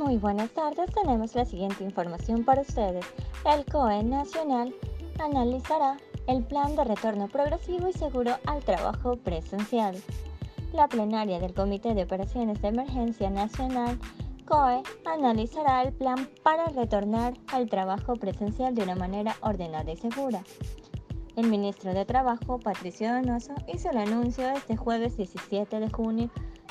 Muy buenas tardes, tenemos la siguiente información para ustedes. El COE Nacional analizará el plan de retorno progresivo y seguro al trabajo presencial. La plenaria del Comité de Operaciones de Emergencia Nacional COE analizará el plan para retornar al trabajo presencial de una manera ordenada y segura. El ministro de Trabajo, Patricio Donoso, hizo el anuncio este jueves 17 de junio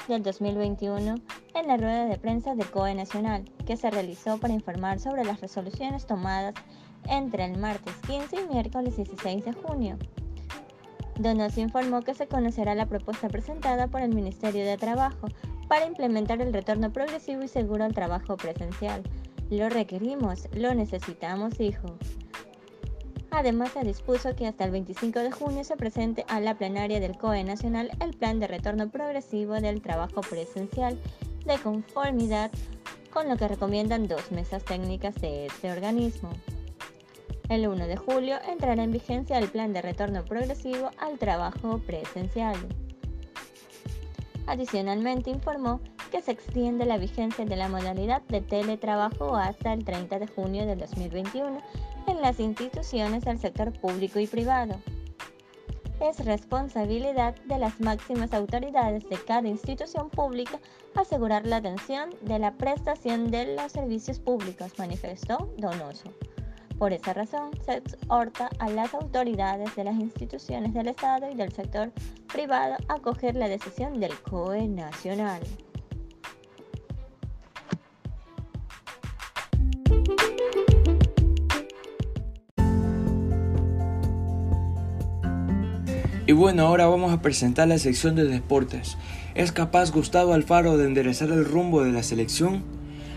del 2021 en la rueda de prensa del COE Nacional, que se realizó para informar sobre las resoluciones tomadas entre el martes 15 y miércoles 16 de junio. Donoso informó que se conocerá la propuesta presentada por el Ministerio de Trabajo para implementar el retorno progresivo y seguro al trabajo presencial. Lo requerimos, lo necesitamos, dijo. Además, se dispuso que hasta el 25 de junio se presente a la plenaria del COE Nacional el plan de retorno progresivo del trabajo presencial de conformidad con lo que recomiendan dos mesas técnicas de este organismo. El 1 de julio entrará en vigencia el plan de retorno progresivo al trabajo presencial. Adicionalmente informó que se extiende la vigencia de la modalidad de teletrabajo hasta el 30 de junio de 2021 en las instituciones del sector público y privado. Es responsabilidad de las máximas autoridades de cada institución pública asegurar la atención de la prestación de los servicios públicos, manifestó Donoso. Por esa razón, se exhorta a las autoridades de las instituciones del Estado y del sector privado a acoger la decisión del COE nacional. Y bueno, ahora vamos a presentar la sección de deportes. ¿Es capaz Gustavo Alfaro de enderezar el rumbo de la selección?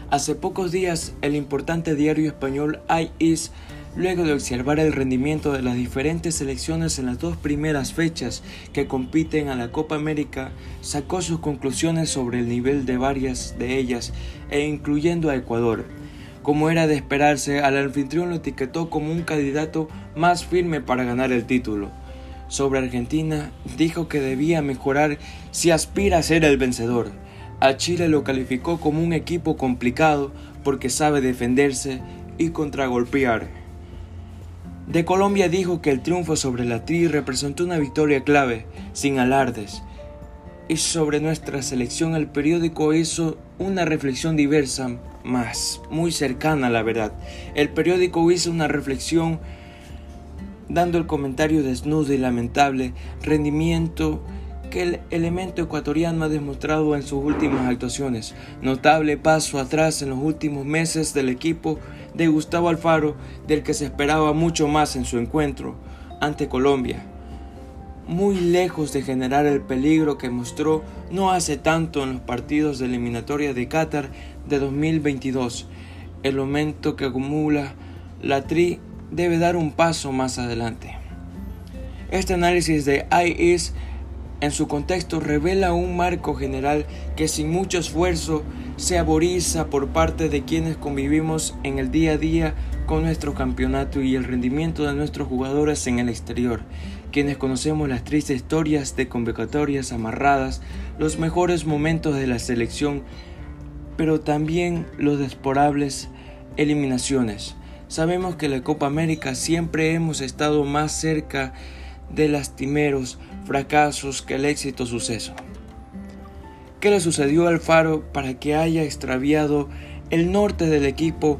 Hace pocos días, el importante diario español IIS, luego de observar el rendimiento de las diferentes selecciones en las dos primeras fechas que compiten a la Copa América, sacó sus conclusiones sobre el nivel de varias de ellas, e incluyendo a Ecuador. Como era de esperarse, al anfitrión lo etiquetó como un candidato más firme para ganar el título sobre Argentina dijo que debía mejorar si aspira a ser el vencedor. A Chile lo calificó como un equipo complicado porque sabe defenderse y contragolpear. De Colombia dijo que el triunfo sobre la TRI representó una victoria clave, sin alardes. Y sobre nuestra selección el periódico hizo una reflexión diversa, más muy cercana a la verdad. El periódico hizo una reflexión dando el comentario desnudo y lamentable rendimiento que el elemento ecuatoriano ha demostrado en sus últimas actuaciones. Notable paso atrás en los últimos meses del equipo de Gustavo Alfaro, del que se esperaba mucho más en su encuentro ante Colombia. Muy lejos de generar el peligro que mostró no hace tanto en los partidos de eliminatoria de Qatar de 2022, el momento que acumula la tri debe dar un paso más adelante. Este análisis de IIS en su contexto revela un marco general que sin mucho esfuerzo se aboriza por parte de quienes convivimos en el día a día con nuestro campeonato y el rendimiento de nuestros jugadores en el exterior, quienes conocemos las tristes historias de convocatorias amarradas, los mejores momentos de la selección, pero también los desporables eliminaciones Sabemos que la Copa América siempre hemos estado más cerca de lastimeros fracasos que el éxito suceso. ¿Qué le sucedió al Faro para que haya extraviado el norte del equipo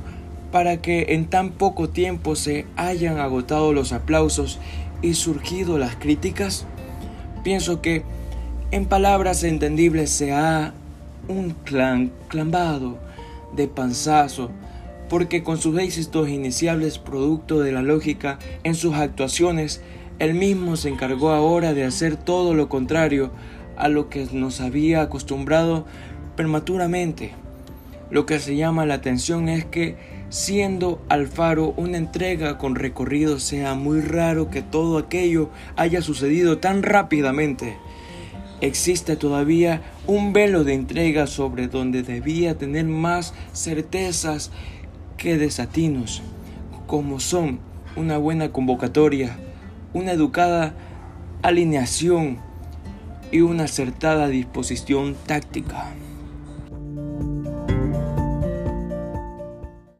para que en tan poco tiempo se hayan agotado los aplausos y surgido las críticas? Pienso que en palabras entendibles se ha un clan clambado de panzazo porque con sus éxitos iniciales producto de la lógica en sus actuaciones, él mismo se encargó ahora de hacer todo lo contrario a lo que nos había acostumbrado prematuramente. Lo que se llama la atención es que siendo Alfaro una entrega con recorrido sea muy raro que todo aquello haya sucedido tan rápidamente. Existe todavía un velo de entrega sobre donde debía tener más certezas que desatinos, como son una buena convocatoria, una educada alineación y una acertada disposición táctica.